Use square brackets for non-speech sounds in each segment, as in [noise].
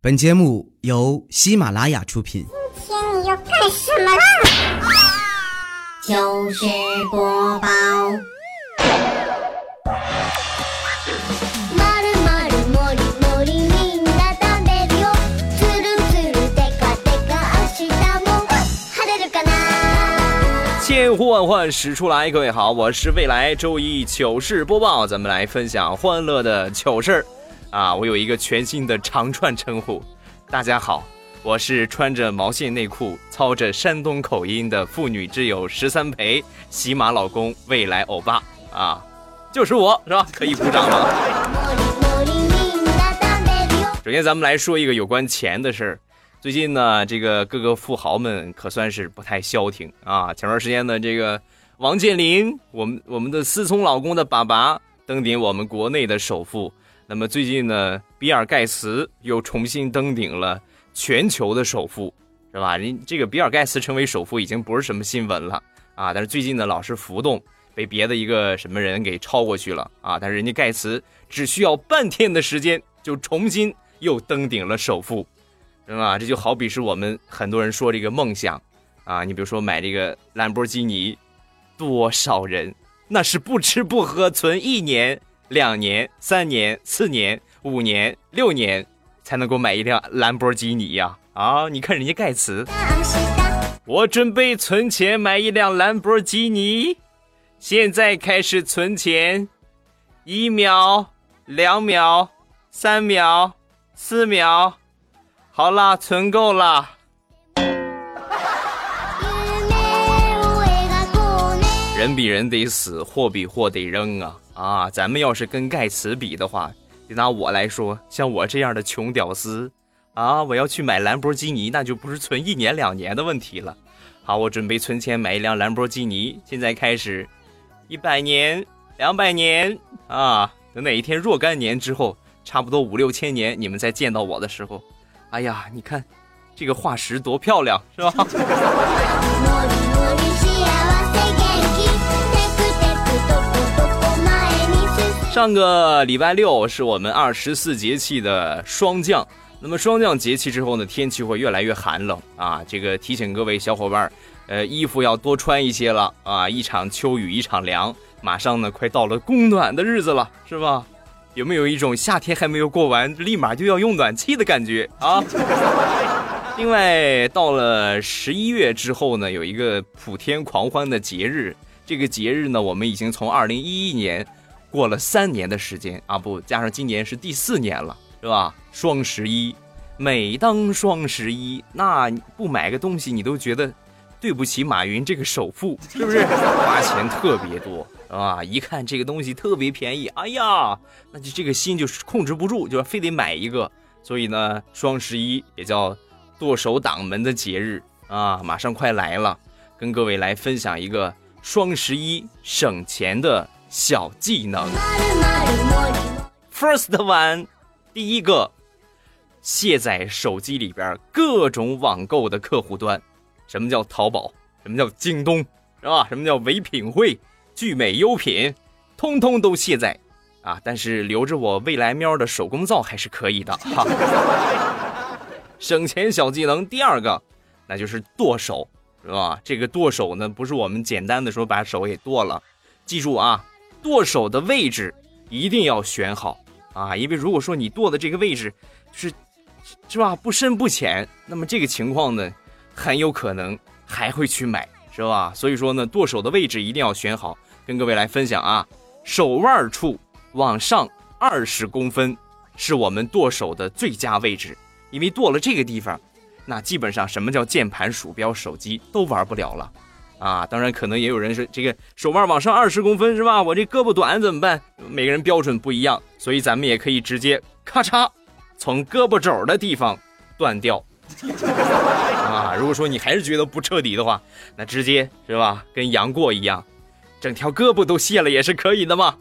本节目由喜马拉雅出品。今天你要干什么啦？糗事播报。まるまるもりもりみんな食べるよ。つるつるでかでか明日も晴れるかな？千呼万唤始出来，各位好，我是未来周一糗事播报，咱们来分享欢乐的糗事儿 啊！我有一个全新的长串称呼，大家好，我是穿着毛线内裤、操着山东口音的妇女之友十三陪喜马老公未来欧巴啊，就是我是吧？可以鼓掌了。もりもりみんな食べるよ。首先，咱们来说一个有关钱的事儿。最近呢，这个各个富豪们可算是不太消停啊。前段时间呢，这个王健林，我们我们的思聪老公的爸爸登顶我们国内的首富。 那么最近呢，比尔盖茨又重新登顶了全球的首富，是吧？人这个比尔盖茨成为首富已经不是什么新闻了啊。但是最近呢，老是浮动，被别的一个什么人给超过去了啊。但是人家盖茨只需要半天的时间，就重新又登顶了首富。是吧？这就好比是我们很多人说这个梦想啊，你比如说买这个兰博基尼，多少人那是不吃不喝存一年、两年、三年、四年、五年、六年才能够买一辆兰博基尼呀！啊，你看人家盖茨，明日我准备存钱买一辆兰博基尼，现在开始存钱，一秒、两秒、三秒、四秒。好啦，存够了。夢を描こうね。人比人得死，货比货得扔啊 啊！咱们要是跟盖茨比的话，就拿我来说，像我这样的穷屌丝啊，我要去买兰博基尼，那就不是存一年两年的问题了。好，我准备存钱买一辆兰博基尼，现在开始，一百年、两百年啊，等哪一天若干年之后，差不多五六千年，你们再见到我的时候，哎呀，你看这个化石多漂亮，是吧？[laughs] 上个礼拜六是我们二十四节气的霜降，那么霜降节气之后呢，天气会越来越寒冷啊。这个提醒各位小伙伴，呃，衣服要多穿一些了啊。一场秋雨一场凉，马上呢快到了供暖的日子了，是吧？有没有一种夏天还没有过完，立马就要用暖气的感觉啊？另外，到了十一月之后呢，有一个普天狂欢的节日。这个节日呢，我们已经从二零一一年过了三年的时间啊，不加上今年是第四年了，是吧？双十一，每当双十一，那不买个东西，你都觉得对不起马云这个首富，[laughs] 是不是？花钱特别多啊！一看这个东西特别便宜，哎呀，那就这个心就是控制不住，就非得买一个。所以呢，双十一也叫剁手党们的节日啊，马上快来了，跟各位来分享一个双十一省钱的小技能。まるまるもりも First one，第一个，卸载手机里边各种网购的客户端。什么叫淘宝？什么叫京东？是吧？什么叫唯品会、聚美优品？通通都卸载啊！但是留着我未来喵的手工皂还是可以的哈。[laughs] 省钱小技能第二个，那就是剁手，是吧？这个剁手呢，不是我们简单的说把手给剁了，记住啊， 剁手的位置一定要选好啊，因为如果说你剁的这个位置是是吧不深不浅，那么这个情况呢，很有可能还会去买，是吧？所以说呢，剁手的位置一定要选好。跟各位来分享啊，手腕处往上二十公分是我们剁手的最佳位置，因为剁了这个地方，那基本上什么叫键盘、鼠标、手机都玩不了了。啊，当然可能也有人说这个手腕往上二十公分是吧？我这胳膊短怎么办？每个人标准不一样，所以咱们也可以直接咔嚓从胳膊肘的地方断掉。啊，如果说你还是觉得不彻底的话，那直接是吧，跟杨过一样，整条胳膊都卸了也是可以的嘛。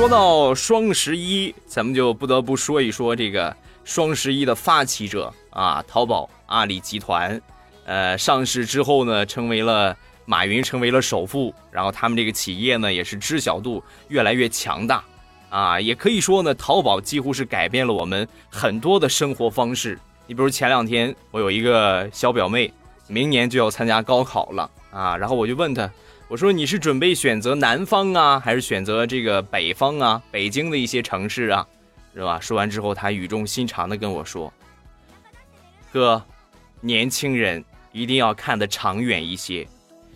说到双十一，咱们就不得不说一说这个双十一的发起者啊，淘宝阿里集团。呃，上市之后呢，成为了马云成为了首富，然后他们这个企业呢也是知晓度越来越强大，啊，也可以说呢，淘宝几乎是改变了我们很多的生活方式。你比如前两天我有一个小表妹，明年就要参加高考了啊，然后我就问她，我说你是准备选择南方啊，还是选择这个北方啊，北京的一些城市啊，是吧？说完之后，他语重心长的跟我说，哥，年轻人一定要看得长远一些。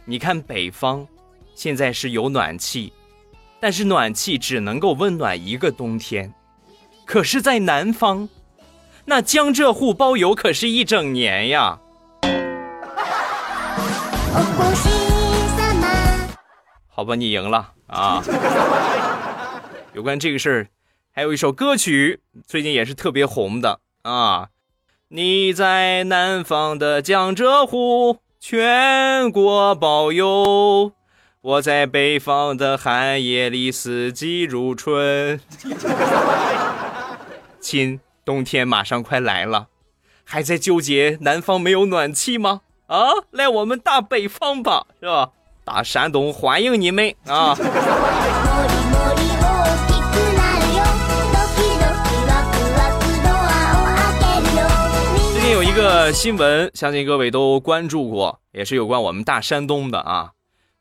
你看北方，现在是有暖气，但是暖气只能够温暖一个冬天。可是，在南方，那江浙沪包邮可是一整年呀。[laughs] 好吧，你赢了啊！有关这个事儿，还有一首歌曲，最近也是特别红的啊。你在南方的江浙沪。全国包邮，我在北方的寒夜里四季如春。亲，冬天马上快来了，还在纠结南方没有暖气吗？啊，来我们大北方吧，是吧？大山东欢迎你们啊！[laughs] 最近有一个新闻，相信各位都关注过，也是有关我们大山东的啊，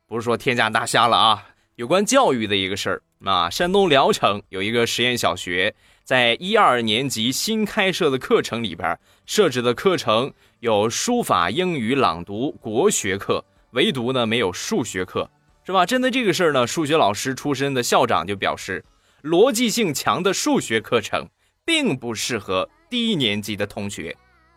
不是说天价大虾了啊，有关教育的一个事儿啊。山东聊城有一个实验小学，在一二年级新开设的课程里边，设置的课程有书法、英语、朗读、国学课，唯独呢没有数学课，是吧？针对这个事儿呢，数学老师出身的校长就表示，逻辑性强的数学课程并不适合低年级的同学。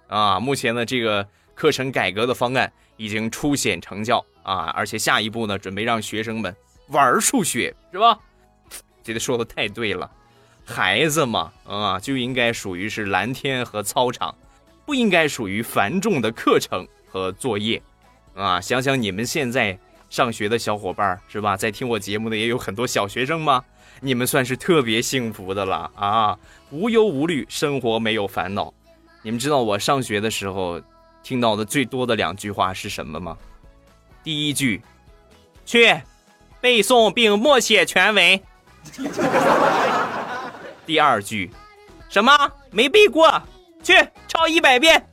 啊，目前呢，这个课程改革的方案已经初显成效啊，而且下一步呢，准备让学生们玩数学，是吧？觉得说的太对了，孩子嘛，啊，就应该属于是蓝天和操场，不应该属于繁重的课程和作业，啊，想想你们现在上学的小伙伴是吧？在听我节目的也有很多小学生吗？你们算是特别幸福的了啊，无忧无虑，生活没有烦恼。你们知道我上学的时候听到的最多的两句话是什么吗？第一句，去背诵并默写全文。[laughs] 第二句，什么没背过？去抄一百遍。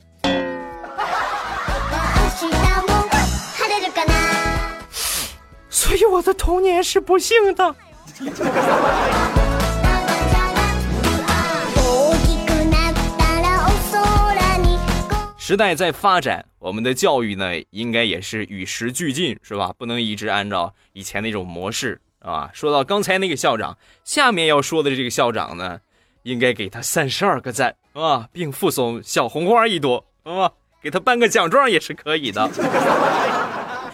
所以我的童年是不幸的。时代在发展，我们的教育呢，应该也是与时俱进，是吧？不能一直按照以前那种模式啊。说到刚才那个校长，下面要说的这个校长呢，应该给他三十二个赞啊，并附送小红花一朵啊，给他颁个奖状也是可以的。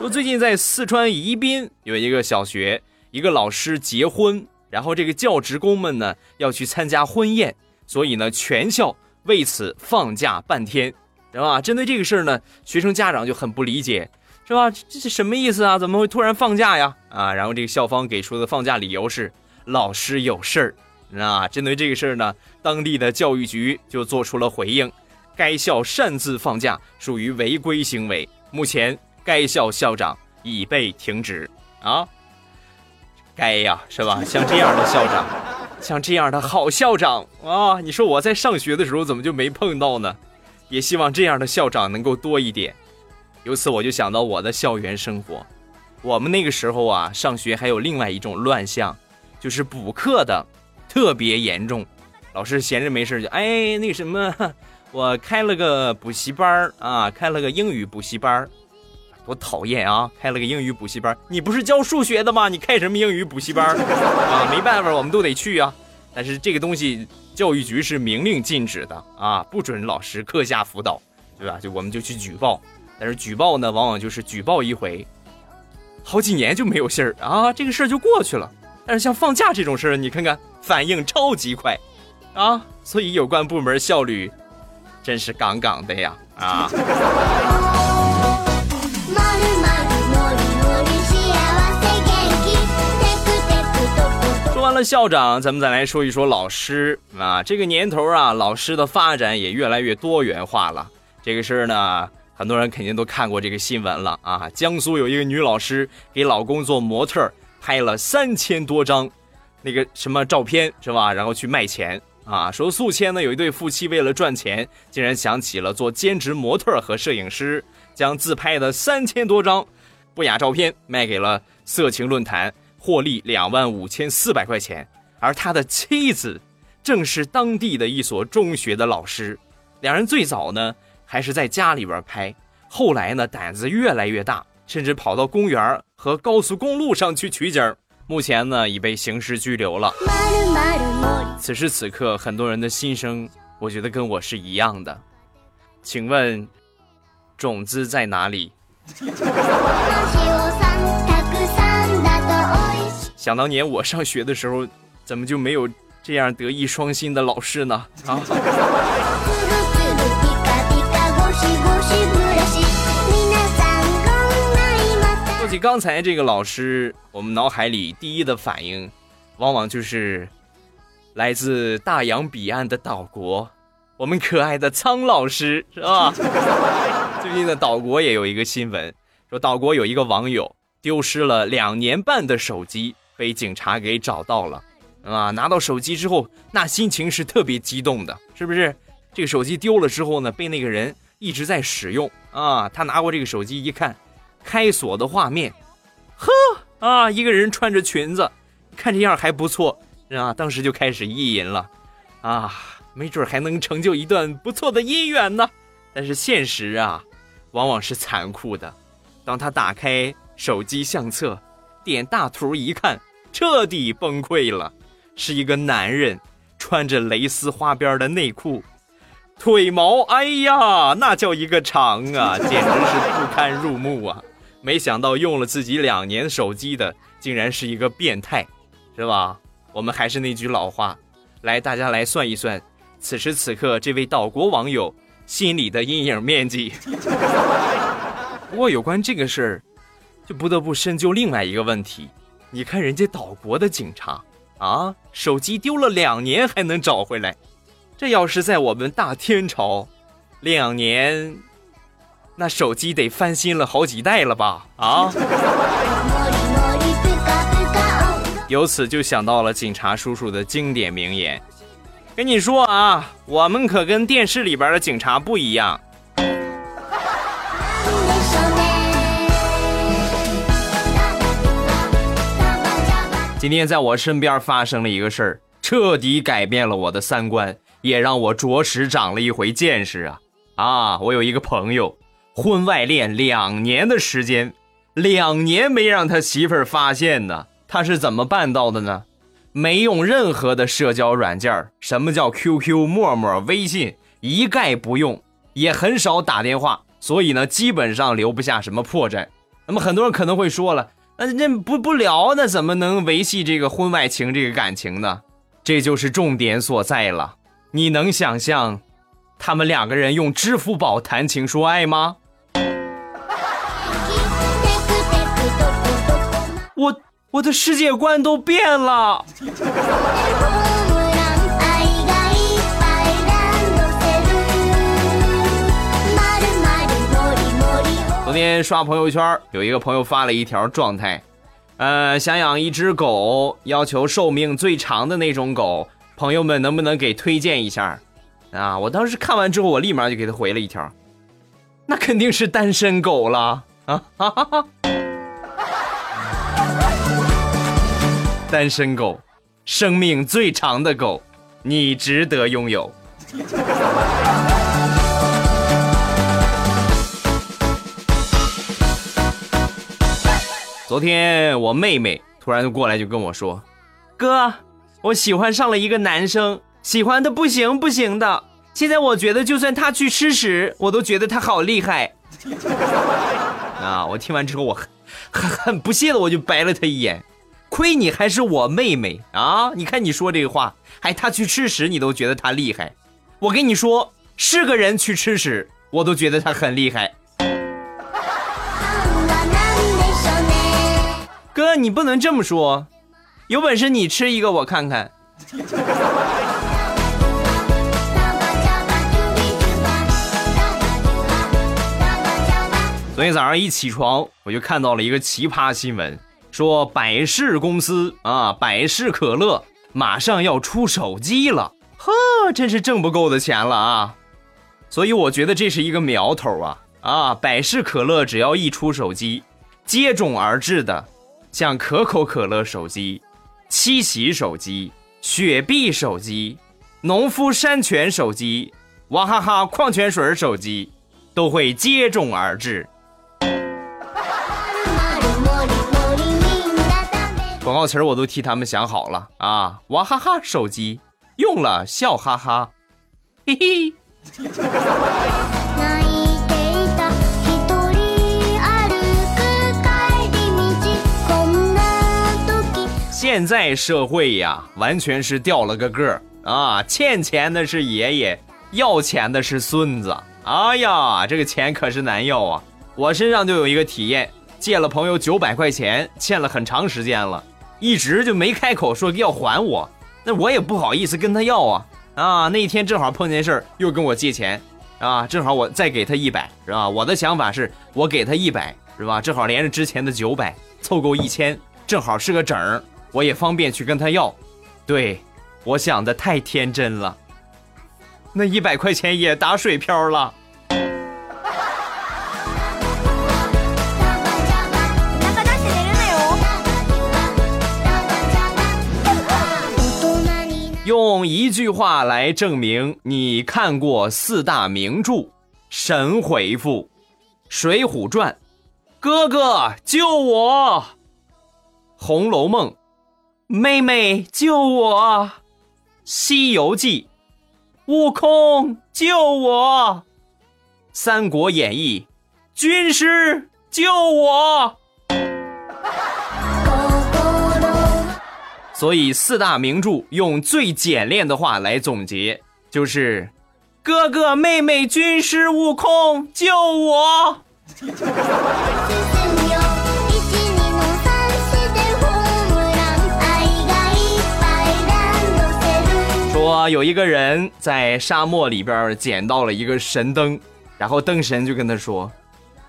说最近在四川宜宾有一个小学，一个老师结婚，然后这个教职工们呢要去参加婚宴，所以呢全校为此放假半天。是吧？针对这个事儿呢，学生家长就很不理解，是吧？这是什么意思啊？怎么会突然放假呀？啊！然后这个校方给出的放假理由是老师有事儿。啊！针对这个事儿呢，当地的教育局就做出了回应，该校擅自放假属于违规行为，目前该校校长已被停职。啊，该呀，是吧？像这样的校长，[laughs] 像这样的好校长啊，你说我在上学的时候怎么就没碰到呢？也希望这样的校长能够多一点。由此我就想到我的校园生活。我们那个时候啊，上学还有另外一种乱象，就是补课的特别严重。老师闲着没事就哎那什么，我开了个补习班啊，开了个英语补习班多讨厌啊！开了个英语补习班你不是教数学的吗？你开什么英语补习班 [laughs] 啊？没办法，我们都得去啊。但是这个东西。教育局是明令禁止的啊，不准老师课下辅导，对吧？就我们就去举报，但是举报呢，往往就是举报一回，好几年就没有信儿啊，这个事儿就过去了。但是像放假这种事儿，你看看反应超级快，啊，所以有关部门效率真是杠杠的呀啊。[laughs] 校长，咱们再来说一说老师啊。这个年头啊，老师的发展也越来越多元化了。这个事儿呢，很多人肯定都看过这个新闻了啊！江苏有一个女老师给老公做模特，拍了三千多张那个什么照片是吧？然后去卖钱啊！说宿迁呢有一对夫妻为了赚钱，竟然想起了做兼职模特和摄影师，将自拍的三千多张不雅照片卖给了色情论坛，获利两万五千四百块钱。而他的妻子正是当地的一所中学的老师，两人最早呢。还是在家里边拍，后来呢，胆子越来越大，甚至跑到公园和高速公路上去取景。目前呢，已被刑事拘留了。此时此刻，很多人的心声，我觉得跟我是一样的。请问，种子在哪里？[laughs] 想当年我上学的时候，怎么就没有这样德艺双馨的老师呢？啊！[laughs] 说起刚才这个老师，我们脑海里第一的反应，往往就是来自大洋彼岸的岛国，我们可爱的苍老师，是吧？[laughs] 最近的岛国也有一个新闻，说岛国有一个网友丢失了两年半的手机，被警察给找到了，啊，拿到手机之后，那心情是特别激动的，是不是？这个手机丢了之后呢，被那个人。一直在使用啊！他拿过这个手机一看，开锁的画面，呵啊，一个人穿着裙子，看这样还不错啊！当时就开始意淫了啊，没准还能成就一段不错的姻缘呢。但是现实啊，往往是残酷的。当他打开手机相册，点大图一看，彻底崩溃了，是一个男人穿着蕾丝花边的内裤。腿毛，哎呀，那叫一个长啊，[laughs] 简直是不堪入目啊！没想到用了自己两年手机的，竟然是一个变态，是吧？我们还是那句老话，来，大家来算一算，此时此刻这位岛国网友心里的阴影面积。[laughs] 不过有关这个事儿，就不得不深究另外一个问题：你看人家岛国的警察啊，手机丢了两年还能找回来。这要是在我们大天朝，两年，那手机得翻新了好几代了吧？啊！由此就想到了警察叔叔的经典名言：“跟你说啊，我们可跟电视里边的警察不一样。”今天在我身边发生了一个事儿，彻底改变了我的三观。也让我着实长了一回见识啊！啊，我有一个朋友，婚外恋两年的时间，两年没让他媳妇儿发现呢。他是怎么办到的呢？没用任何的社交软件什么叫 QQ、陌陌、微信，一概不用，也很少打电话，所以呢，基本上留不下什么破绽。那么很多人可能会说了，那那不不聊，那怎么能维系这个婚外情这个感情呢？这就是重点所在了。你能想象，他们两个人用支付宝谈情说爱吗？我我的世界观都变了。天刷朋友圈，有一个朋友发了一条状态，呃，想养一只狗，要求寿命最长的那种狗。朋友们，能不能给推荐一下？啊！我当时看完之后，我立马就给他回了一条，[laughs] 那肯定是单身狗了啊！哈哈！单身狗，生命最长的狗，你值得拥有。昨天我妹妹突然就过来就跟我说：“哥。”我喜欢上了一个男生，喜欢的不行不行的。现在我觉得，就算他去吃屎，我都觉得他好厉害。[laughs] 啊！我听完之后，我很很很不屑的，我就白了他一眼。亏你还是我妹妹啊！你看你说这个话，还他去吃屎，你都觉得他厉害。我跟你说，是个人去吃屎，我都觉得他很厉害。哥，你不能这么说。有本事你吃一个我看看。昨天早上一起床，我就看到了一个奇葩新闻，说百事公司啊，百事可乐马上要出手机了，呵，真是挣不够的钱了啊！所以我觉得这是一个苗头啊啊！百事可乐只要一出手机，接踵而至的，像可口可乐手机、七喜手机、雪碧手机、农夫山泉手机、娃哈哈矿泉水手机，都会接踵而至。[laughs] 广告词儿我都替他们想好了啊！娃哈哈手机用了笑哈哈，嘿嘿。现在社会呀，完全是掉了个个儿啊！欠钱的是爷爷，要钱的是孙子。哎呀，这个钱可是难要啊！我身上就有一个体验，借了朋友九百块钱，欠了很长时间了。一直就没开口说要还我，那我也不好意思跟他要啊啊！那一天正好碰见事儿，又跟我借钱啊，正好我再给他一百，是吧？我的想法是我给他一百，是吧？正好连着之前的九百，凑够一千，正好是个整儿，我也方便去跟他要。对，我想的太天真了，那一百块钱也打水漂了。用一句话来证明你看过四大名著，神回复：《水浒传》，哥哥救我；《红楼梦》，妹妹救我；《西游记》，悟空救我；《三国演义》，军师救我。所以四大名著用最简练的话来总结，就是哥哥妹妹军师悟空救我。有一个人在沙漠里边捡到了一个神灯，然后灯神就跟他说：“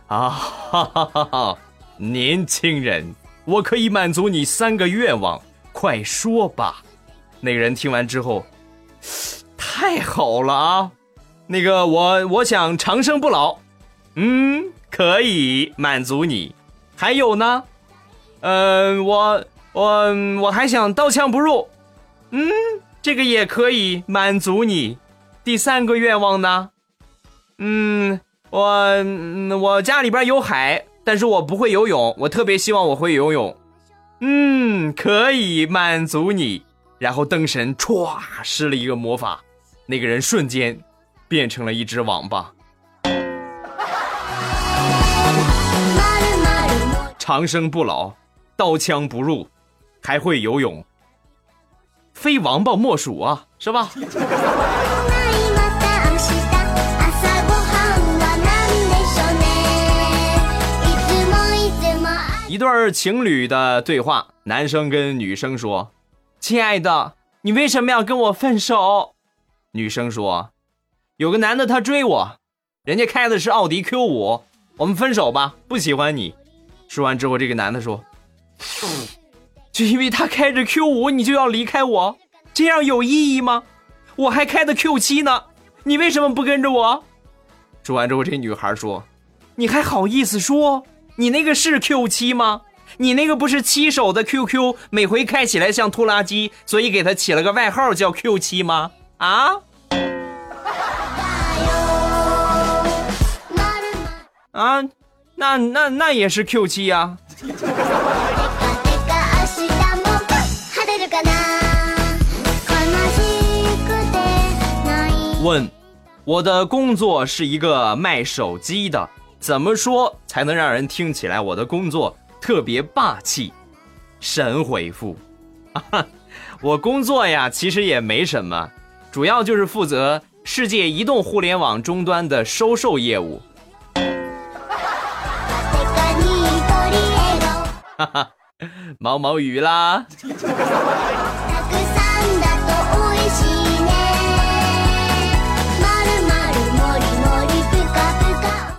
啊，年轻人，我可以满足你三个愿望。”快说吧！那个人听完之后，太好了啊！那个我我想长生不老，嗯，可以满足你。还有呢，嗯，我我我还想刀枪不入，嗯，这个也可以满足你。第三个愿望呢？嗯，我我家里边有海，但是我不会游泳，我特别希望我会游泳。嗯，可以满足你。然后灯神歘施了一个魔法，那个人瞬间变成了一只王八，[laughs] 长生不老，刀枪不入，还会游泳，非王八莫属啊，是吧？一对情侣的对话，男生跟女生说：“亲爱的，你为什么要跟我分手？”女生说：“有个男的他追我，人家开的是奥迪 Q 五，我们分手吧，不喜欢你。”说完之后，这个男的说：“就因为他开着 Q 五，你就要离开我，这样有意义吗？我还开的 Q 七呢，你为什么不跟着我？”说完之后，这女孩说：“你还好意思说？”你那个是 Q 七吗？你那个不是七手的 QQ，每回开起来像拖拉机，所以给他起了个外号叫 Q 七吗？啊？[laughs] 啊？那那那也是 Q 七呀。问，我的工作是一个卖手机的。怎么说才能让人听起来我的工作特别霸气？神回复，[laughs] 我工作呀，其实也没什么，主要就是负责世界移动互联网终端的收售业务。哈哈，毛毛雨啦。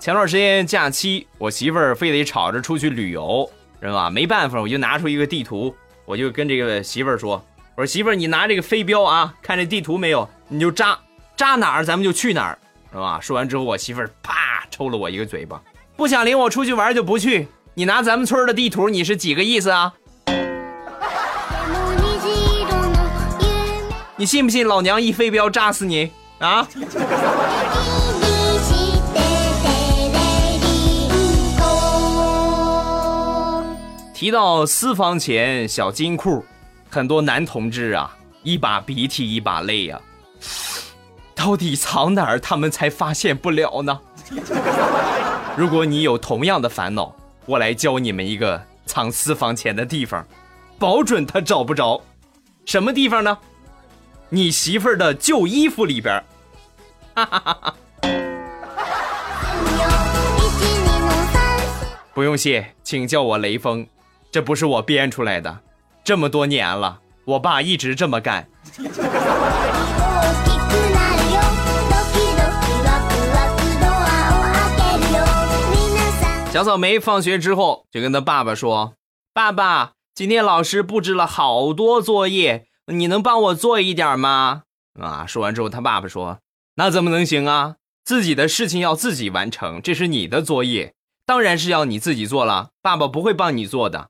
前段时间假期，我媳妇儿非得吵着出去旅游，是吧？没办法，我就拿出一个地图，我就跟这个媳妇儿说：“我说媳妇儿，你拿这个飞镖啊，看这地图没有？你就扎扎哪儿，咱们就去哪儿，是吧？”说完之后，我媳妇儿啪抽了我一个嘴巴，不想领我出去玩就不去。你拿咱们村的地图，你是几个意思啊？[laughs] 你信不信老娘一飞镖扎死你啊？提到私房钱、小金库，很多男同志啊，一把鼻涕一把泪呀、到底藏哪儿，他们才发现不了呢？如果你有同样的烦恼，我来教你们一个藏私房钱的地方，保准他找不着。什么地方呢？你媳妇儿的旧衣服里边儿。一二の三不用谢，请叫我雷锋，这不是我编出来的。这么多年了，我爸一直这么干。大きくなるよドキドキワクワクドアを開けるよ皆さん小草莓放学之后就跟他爸爸说：“爸爸，今天老师布置了好多作业，你能帮我做一点吗？”啊，说完之后，他爸爸说：“那怎么能行啊？自己的事情要自己完成，这是你的作业，当然是要你自己做了，爸爸不会帮你做的。”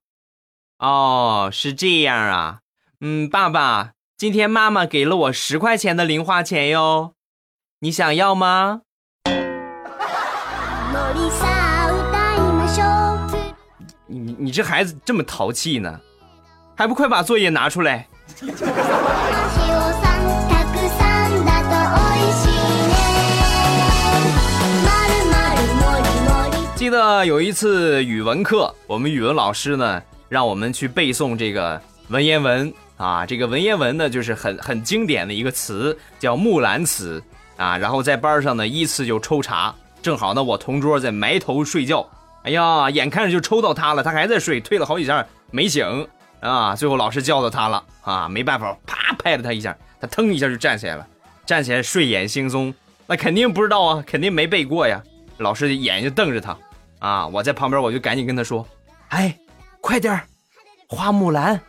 哦，是这样啊。嗯，爸爸，今天妈妈给了我十块钱的零花钱哟，你想要吗？森さあ歌いましょう你你你这孩子这么淘气呢，还不快把作业拿出来？話をさんたくさんだと美味しいねまるまるもりもり记得有一次语文课，我们语文老师呢 让我们去背诵这个文言文啊，这个文言文呢就是很很经典的一个词，叫《木兰辞》啊。然后在班上呢依次就抽查，正好呢我同桌在埋头睡觉，哎呀，眼看着就抽到他了，他还在睡，推了好几下没醒啊。最后老师叫到他了啊，没办法，啪拍了他一下，他腾一下就站起来了，站起来睡眼惺忪，那肯定不知道啊，肯定没背过呀。老师眼睛瞪着他。啊！我在旁边，我就赶紧跟他说：“哎，快点儿，花木兰，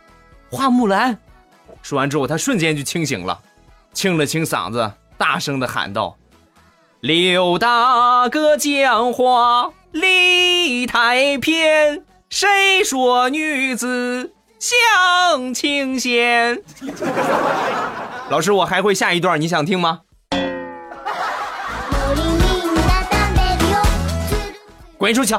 花木兰！”说完之后，他瞬间就清醒了，清了清嗓子，大声的喊道：“刘大哥讲话理太偏，谁说女子像清闲？”[laughs] 老师，我还会下一段，你想听吗？森みんな食べるよつる滚出去！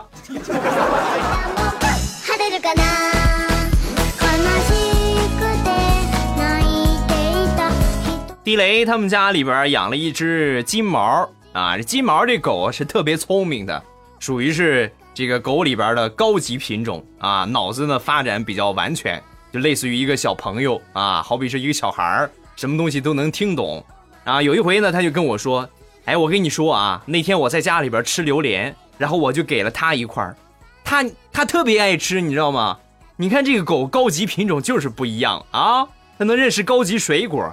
地雷他们家里边养了一只金毛啊，这金毛这狗是特别聪明的，属于是这个狗里边的高级品种啊，脑子呢发展比较完全，就类似于一个小朋友啊，好比是一个小孩儿，什么东西都能听懂啊。有一回呢，他就跟我说：“哎，我跟你说啊，那天我在家里边吃榴莲，然后我就给了他一块儿，他他特别爱吃，你知道吗？你看这个狗高级品种就是不一样啊，它能认识高级水果。”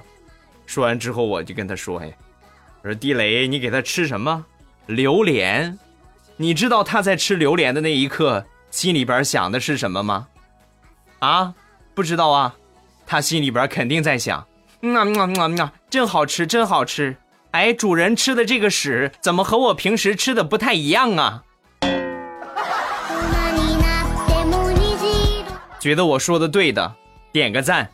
说完之后，我就跟他说：“哎，我说地雷，你给他吃什么？榴莲？你知道他在吃榴莲的那一刻心里边想的是什么吗？啊，不知道啊，他心里边肯定在想，嗯啊嗯啊嗯啊嗯啊，真好吃，真好吃。哎，主人吃的这个屎怎么和我平时吃的不太一样啊？大[laughs] になっても虹色觉得我说的对的，点个赞。”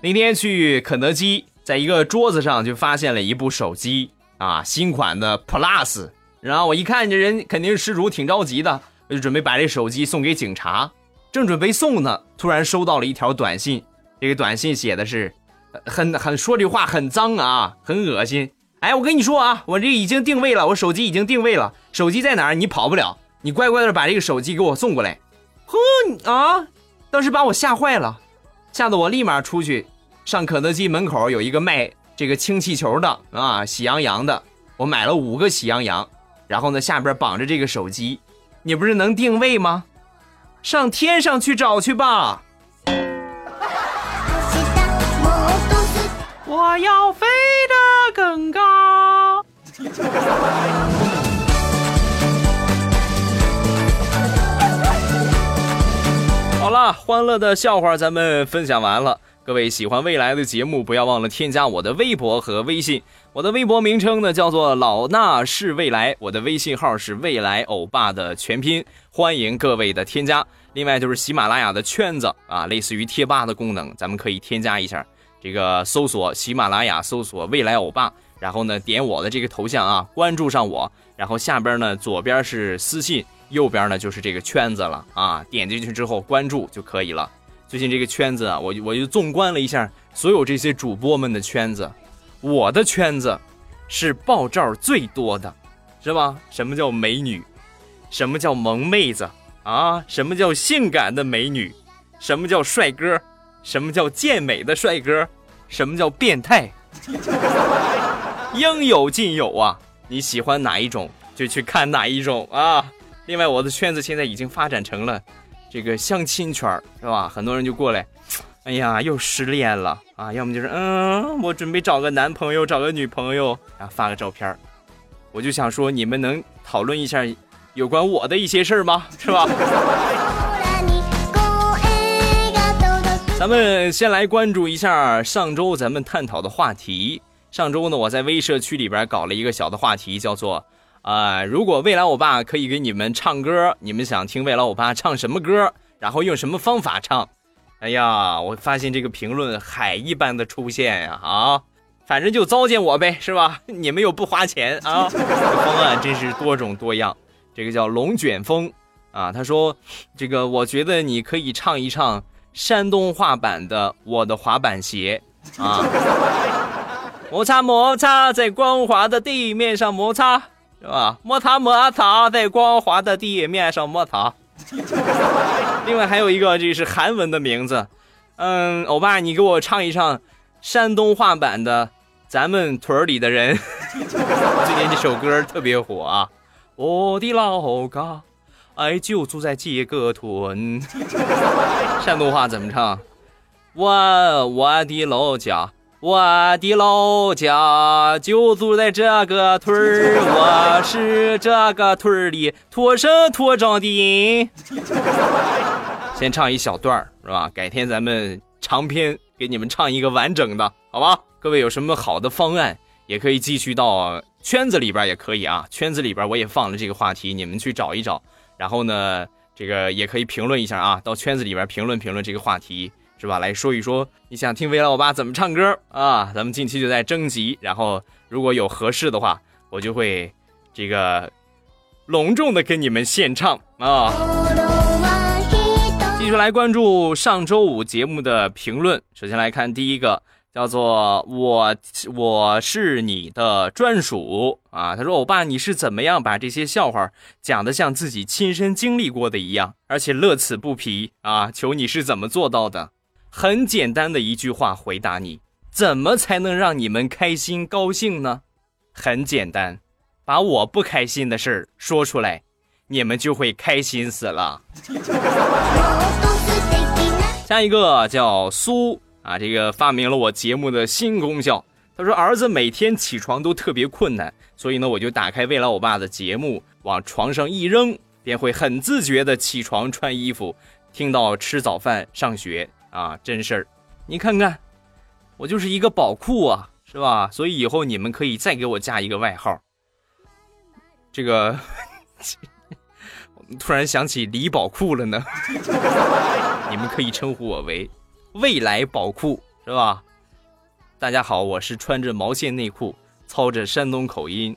那天去肯德基，在一个桌子上就发现了一部手机啊，新款的 Plus。然后我一看，这人肯定是失主，挺着急的，我就准备把这手机送给警察。正准备送呢，突然收到了一条短信，这个短信写的是，很很说这话很脏啊，很恶心。哎，我跟你说啊，我这已经定位了，我手机已经定位了，手机在哪儿？你跑不了，你乖乖的把这个手机给我送过来。呵啊，当时把我吓坏了。吓得我立马出去，上肯德基门口有一个卖这个氢气球的啊，喜羊羊的，我买了五个喜羊羊，然后呢下边绑着这个手机，你不是能定位吗？上天上去找去吧。我要飞得更高。[laughs] 好了，欢乐的笑话咱们分享完了。各位喜欢未来的节目，不要忘了添加我的微博和微信。我的微博名称呢叫做老衲是未来，我的微信号是未来欧巴的全拼，欢迎各位的添加。另外就是喜马拉雅的圈子啊，类似于贴吧的功能，咱们可以添加一下。这个搜索喜马拉雅，搜索未来欧巴，然后呢点我的这个头像啊，关注上我，然后下边呢左边是私信，右边呢就是这个圈子了啊，点进去之后关注就可以了。最近这个圈子啊，我我就纵观了一下所有这些主播们的圈子，我的圈子是爆照最多的，是吧？什么叫美女？什么叫萌妹子啊？什么叫性感的美女？什么叫帅哥？什么叫健美的帅哥？什么叫变态？应有尽有啊！你喜欢哪一种就去看哪一种啊！另外，我的圈子现在已经发展成了。这个相亲圈儿是吧？很多人就过来，哎呀，又失恋了啊！要么就是嗯，我准备找个男朋友，找个女朋友，然后发个照片儿我就想说，你们能讨论一下有关我的一些事儿吗？是吧？咱们先来关注一下上周咱们探讨的话题。上周呢，我在微社区里边搞了一个小的话题，叫做。啊！如果未来欧巴可以给你们唱歌，你们想听未来欧巴唱什么歌？然后用什么方法唱？哎呀，我发现这个评论海一般的出现呀！啊，反正就糟践我呗，是吧？[laughs] 你们又不花钱啊，这方案真是多种多样。这个叫龙卷风啊，他说：“这个我觉得你可以唱一唱山东话版的《我的滑板鞋》啊，[laughs] 摩擦摩擦在光滑的地面上摩擦。”是吧？摩擦摩擦，在光滑的地面上摩擦。[laughs] 另外还有一个，这是韩文的名字。嗯，欧巴，你给我唱一唱山东话版的《咱们屯里的人》。[laughs] 最近这首歌特别火啊！我的老家，哎，就住在这个屯。[laughs] 山东话怎么唱？我我的老家。我的老家就住在这个屯儿，我是这个屯儿里土生土长的人。[laughs] 先唱一小段儿是吧？改天咱们长篇给你们唱一个完整的，好吧？各位有什么好的方案，也可以继续到圈子里边也可以啊。圈子里边我也放了这个话题，你们去找一找。然后呢，这个也可以评论一下啊，到圈子里边评论评论这个话题。是吧？来说一说你想听未来欧巴怎么唱歌啊？咱们近期就在征集，然后如果有合适的话，我就会这个隆重的跟你们献唱啊。继续来关注上周五节目的评论，首先来看第一个，叫做我我是你的专属啊。他说：“欧巴，你是怎么样把这些笑话讲的像自己亲身经历过的一样，而且乐此不疲啊？求你是怎么做到的？”很简单的一句话回答你：怎么才能让你们开心高兴呢？很简单，把我不开心的事儿说出来，你们就会开心死了。下一个叫苏啊，这个发明了我节目的新功效。他说儿子每天起床都特别困难，所以呢，我就打开未来欧巴的节目，往床上一扔，便会很自觉的起床穿衣服，听到吃早饭上学。啊，真事儿，你看看，我就是一个宝库啊，是吧？所以以后你们可以再给我加一个外号。这个，[laughs] 突然想起李宝库了呢。你们可以称呼我为未来宝库，是吧？大家好，我是穿着毛线内裤、操着山东口音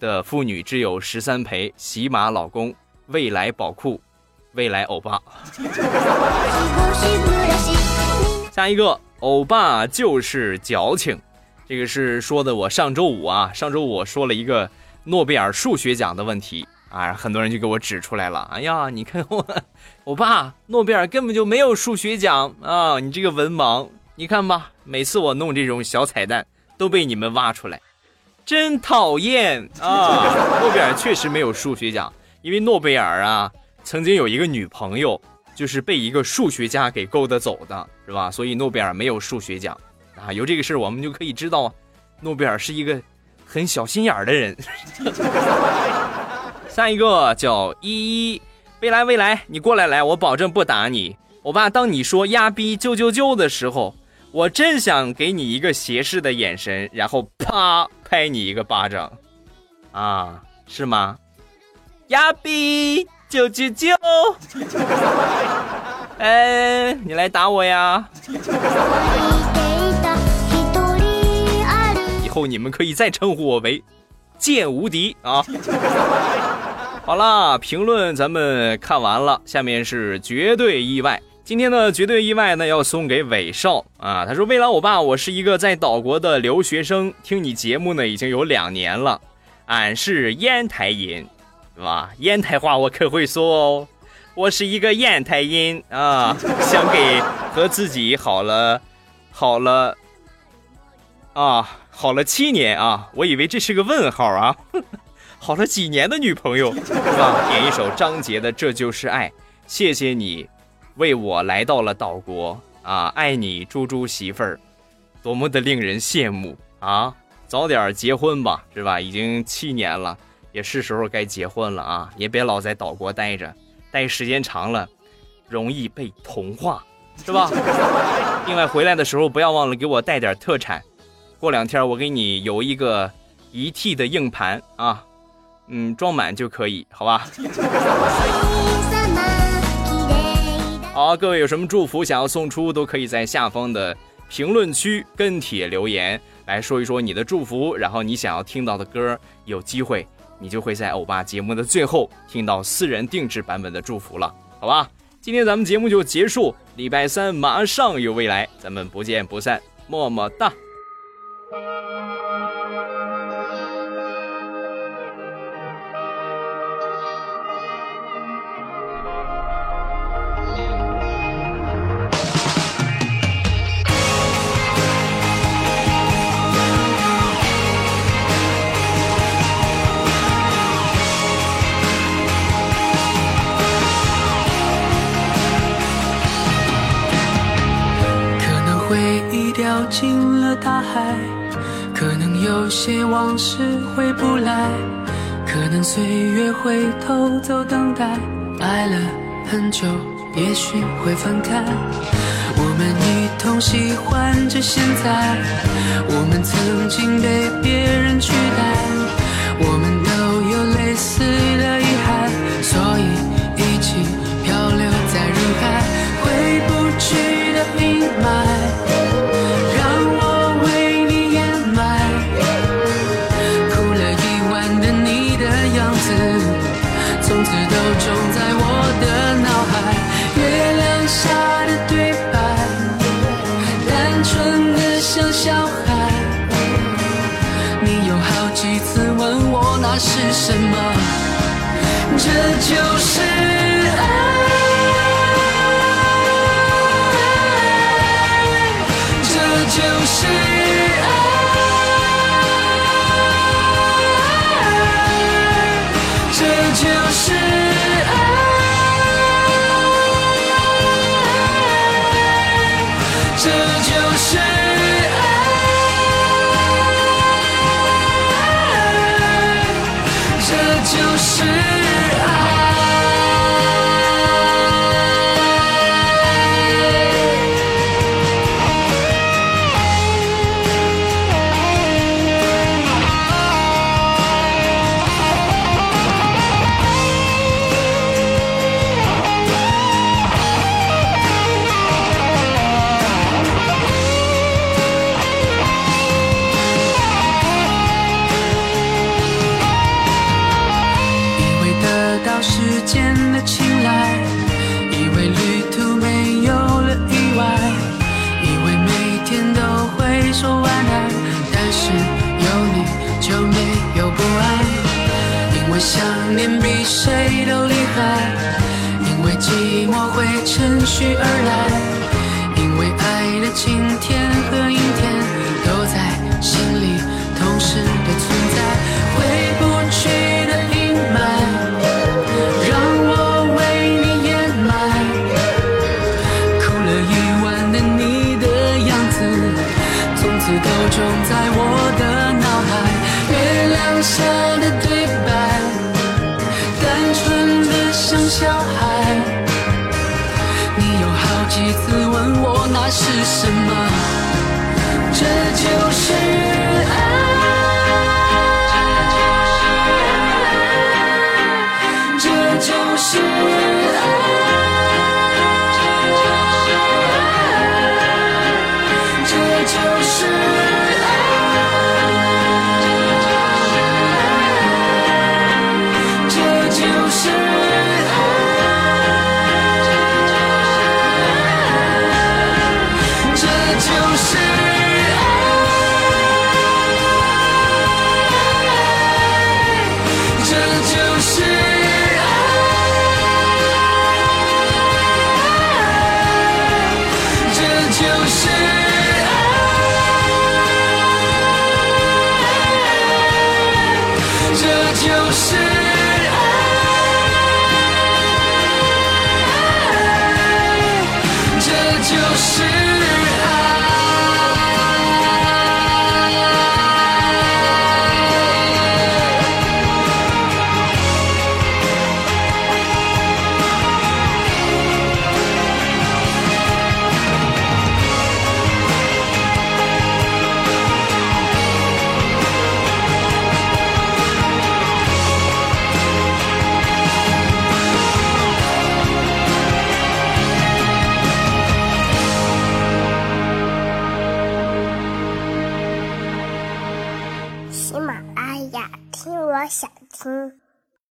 的妇女之友十三陪喜马老公未来宝库。未来欧巴，[laughs] 下一个欧巴就是矫情，这个是说的我上周五啊，上周五我说了一个诺贝尔数学奖的问题。啊，很多人就给我指出来了，哎呀，你看我欧巴，诺贝尔根本就没有数学奖。啊，你这个文盲，你看吧，每次我弄这种小彩蛋都被你们挖出来，真讨厌。啊！诺贝尔确实没有数学奖，因为诺贝尔啊。曾经有一个女朋友，就是被一个数学家给勾搭走的，是吧？所以诺贝尔没有数学奖啊。有这个事儿，我们就可以知道，诺贝尔是一个很小心眼儿的人。[laughs] 下一个叫依依，未来未来，你过来来，我保证不打你。我爸，当你说压逼救救救的时候，我真想给你一个斜视的眼神，然后啪拍你一个巴掌，啊，是吗？压逼救救救！[laughs] 哎，你来打我呀！以后你们可以再称呼我为剑无敌啊！[laughs] 好啦，评论咱们看完了，下面是绝对意外。今天的绝对意外呢，要送给伟少啊！他说：“未来我爸，我是一个在岛国的留学生，听你节目呢已经有两年了。俺是烟台人，是吧？烟台话我可会说哦。我是一个烟台音啊，[laughs] 想给和自己好了好了啊好了七年啊，我以为这是个问号啊，[laughs] 好了几年的女朋友是吧？[laughs] 点一首张杰的《这就是爱》，谢谢你。”为我来到了岛国啊！爱你，猪猪媳妇儿，多么的令人羡慕啊！早点结婚吧，是吧？已经七年了，也是时候该结婚了啊！也别老在岛国待着，待时间长了，容易被同化，是吧？[laughs] 另外回来的时候不要忘了给我带点特产，过两天我给你邮一个一 T 的硬盘啊，嗯，装满就可以，好吧？好，各位有什么祝福想要送出，都可以在下方的评论区跟帖留言来说一说你的祝福，然后你想要听到的歌，有机会你就会在欧巴节目的最后听到私人定制版本的祝福了，好吧？今天咱们节目就结束，礼拜三马上有未来，咱们不见不散，么么哒。海，可能有些往事回不来，可能岁月会偷走等待，爱了很久，也许会分开。我们一同喜欢着现在，我们曾经被别人取代，我们都有类似的遗憾，所以一起漂流在人海，回不去是什么？这就是有没有不安？因为想念比谁都厉害。因为寂寞会趁虚而来。因为爱的晴天和阴。